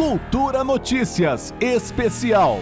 Cultura Notícias Especial.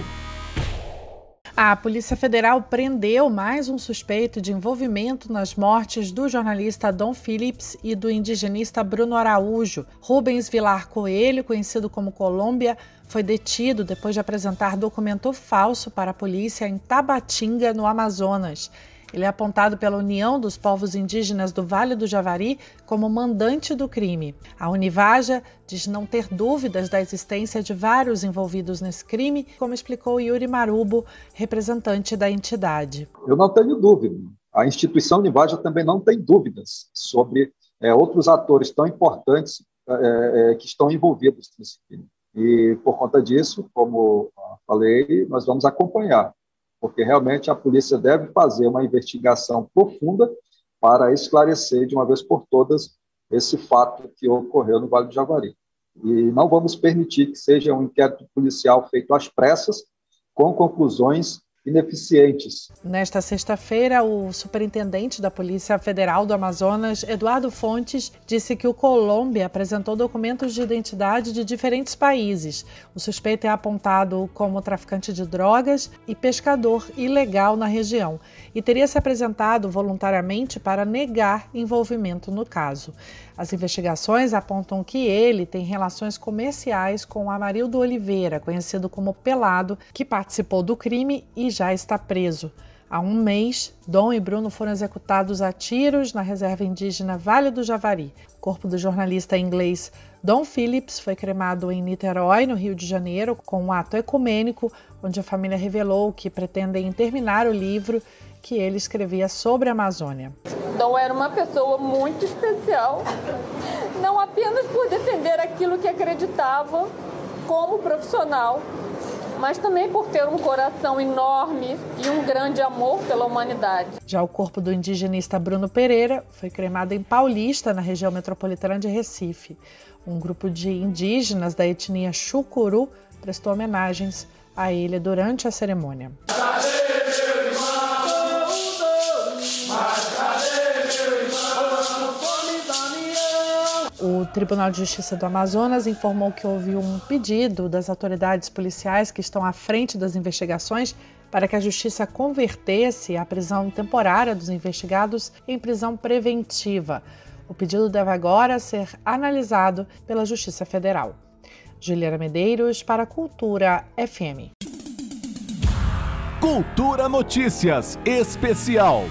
A Polícia Federal prendeu mais um suspeito de envolvimento nas mortes do jornalista Dom Phillips e do indigenista Bruno Araújo. Rubens Vilar Coelho, conhecido como Colômbia, foi detido depois de apresentar documento falso para a polícia em Tabatinga, no Amazonas. Ele é apontado pela União dos Povos Indígenas do Vale do Javari como mandante do crime. A Univaja diz não ter dúvidas da existência de vários envolvidos nesse crime, como explicou Yuri Marubo, representante da entidade. Eu não tenho dúvida. A instituição Univaja também não tem dúvidas sobre é, outros atores tão importantes é, é, que estão envolvidos nesse crime. E, por conta disso, como falei, nós vamos acompanhar porque realmente a polícia deve fazer uma investigação profunda para esclarecer de uma vez por todas esse fato que ocorreu no Vale do Jaguari. E não vamos permitir que seja um inquérito policial feito às pressas, com conclusões ineficientes. Nesta sexta-feira, o superintendente da Polícia Federal do Amazonas, Eduardo Fontes, disse que o Colômbia apresentou documentos de identidade de diferentes países. O suspeito é apontado como traficante de drogas e pescador ilegal na região e teria se apresentado voluntariamente para negar envolvimento no caso. As investigações apontam que ele tem relações comerciais com Amarildo Oliveira, conhecido como Pelado, que participou do crime e já está preso. Há um mês, Dom e Bruno foram executados a tiros na reserva indígena Vale do Javari. O corpo do jornalista inglês Dom Phillips foi cremado em Niterói, no Rio de Janeiro, com um ato ecumênico, onde a família revelou que pretendem terminar o livro que ele escrevia sobre a Amazônia. Dom era uma pessoa muito especial, não apenas por defender aquilo que acreditava como profissional, mas também por ter um coração enorme e um grande amor pela humanidade. Já o corpo do indigenista Bruno Pereira foi cremado em Paulista, na região metropolitana de Recife. Um grupo de indígenas da etnia Chucuru prestou homenagens a ele durante a cerimônia. O Tribunal de Justiça do Amazonas informou que houve um pedido das autoridades policiais que estão à frente das investigações para que a Justiça convertesse a prisão temporária dos investigados em prisão preventiva. O pedido deve agora ser analisado pela Justiça Federal. Juliana Medeiros para Cultura FM. Cultura Notícias Especial.